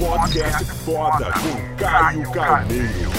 Podcast foda com Caio Carneiro.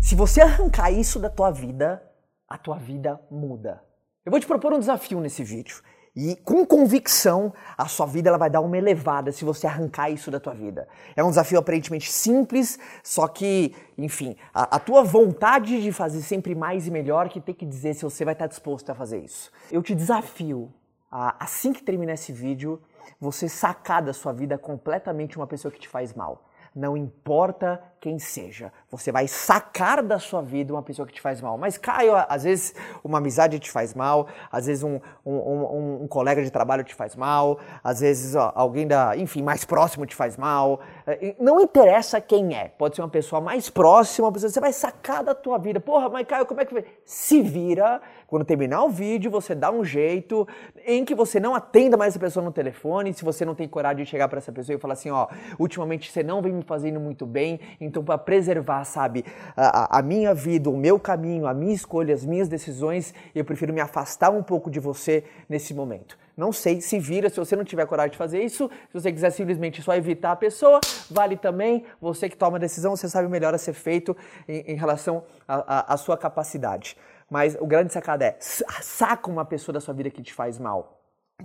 Se você arrancar isso da tua vida, a tua vida muda. Eu vou te propor um desafio nesse vídeo. E com convicção, a sua vida ela vai dar uma elevada se você arrancar isso da tua vida. É um desafio aparentemente simples, só que, enfim, a, a, tua vontade de fazer sempre mais e melhor que tem que dizer se você vai estar disposto a fazer isso. Eu te desafio assim que terminar esse vídeo, você sacar da sua vida completamente uma pessoa que te faz mal. Não importa quem seja, você vai sacar da sua vida uma pessoa que te faz mal. Mas, Caio, às vezes uma amizade te faz mal, às vezes um, um, um, um colega de trabalho te faz mal, às vezes ó, alguém da, enfim, mais próximo te faz mal. É, não interessa quem é, pode ser uma pessoa mais próxima, você vai sacar da tua vida. Porra, mas Caio, como é que? Se vira, quando terminar o vídeo, você dá um jeito em que você não atenda mais essa pessoa no telefone, se você não tem coragem de chegar para essa pessoa e falar assim, ó, ultimamente você não vem me fazendo muito bem, então para preservar, sabe, a, a, minha vida, o meu caminho, a minha escolha, as minhas decisões, eu prefiro me afastar um pouco de você nesse momento. Não sei, se vira, se você não tiver coragem de fazer isso, se você quiser simplesmente só evitar a pessoa, vale também. Você que toma a decisão, você sabe melhor a ser feito em, em relação à sua capacidade. Mas o grande sacada é, saca uma pessoa da sua vida que te faz mal.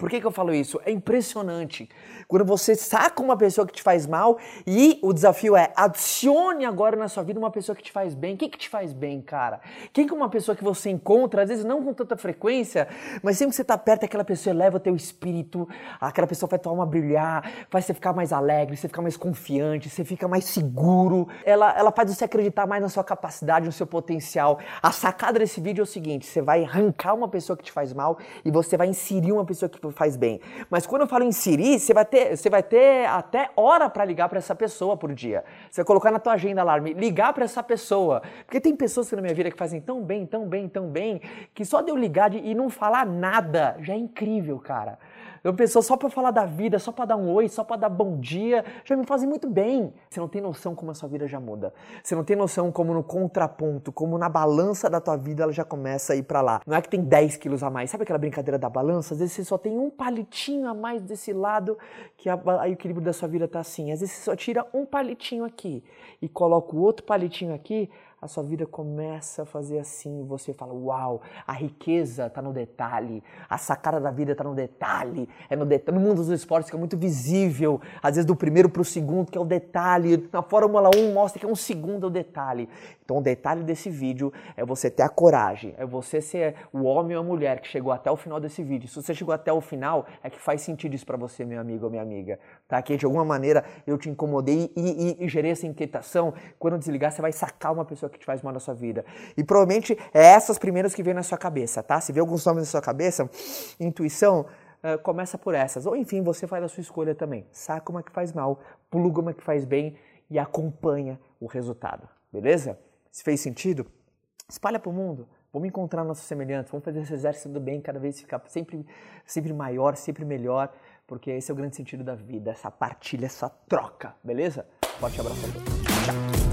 Por que, que eu falo isso? É impressionante. Quando você saca uma pessoa que te faz mal e o desafio é adicione agora na sua vida uma pessoa que te faz bem. Quem que te faz bem, cara? Quem que é uma pessoa que você encontra, às vezes não com tanta frequência, mas sempre que você está perto, aquela pessoa eleva o teu espírito, aquela pessoa faz tua alma brilhar, faz você ficar mais alegre, você fica mais confiante, você fica mais seguro. Ela, ela faz você acreditar mais na sua capacidade, no seu potencial. A sacada desse vídeo é o seguinte: você vai arrancar uma pessoa que te faz mal e você vai inserir uma pessoa que faz bem. Mas quando eu falo inserir, você vai ter, você vai ter até hora para ligar para essa pessoa por dia. Você vai colocar na tua agenda alarme, ligar para essa pessoa. Porque tem pessoas que na minha vida que fazem tão bem, tão bem, tão bem, que só de eu ligar e não falar nada já é incrível, cara. Eu pessoa só para falar da vida, só para dar um oi, só para dar bom dia, já me fazem muito bem. Você não tem noção como a sua vida já muda. Você não tem noção como no contraponto, como na balança da tua vida ela já começa a ir para lá. Não é que tem 10 quilos a mais. Sabe aquela brincadeira da balança? Às vezes você só tem um palitinho a mais desse lado que o equilíbrio da sua vida tá assim. Às vezes você só tira um palitinho aqui e coloca o outro palitinho aqui, a sua vida começa a fazer assim, você fala: "Uau, a riqueza está no detalhe, a sacada da vida está no detalhe". É no detalhe. No mundo dos esportes que é muito visível, às vezes do primeiro para o segundo, que é o detalhe. Na Fórmula 1 mostra que é um segundo é o detalhe. Então, o detalhe desse vídeo é você ter a coragem, é você ser o homem ou a mulher que chegou até o final desse vídeo. Se você chegou até o final, é que faz sentido isso para você, meu amigo ou minha amiga, tá? Que de alguma maneira eu te incomodei e, e, e gerei essa inquietação. Quando desligar, você vai sacar uma pessoa que te faz mal na sua vida. E provavelmente é essas primeiras que vêm na sua cabeça, tá? Se vê alguns nomes na sua cabeça, intuição, uh, começa por essas. Ou enfim, você faz a sua escolha também. Saca uma que faz mal, pluga uma que faz bem e acompanha o resultado. Beleza? Se fez sentido, espalha para o mundo. Vamos encontrar nossos semelhantes, vamos fazer esse exército do bem cada vez ficar sempre, sempre maior, sempre melhor, porque esse é o grande sentido da vida, essa partilha, essa troca, beleza? Forte abraço a todos. Tchau.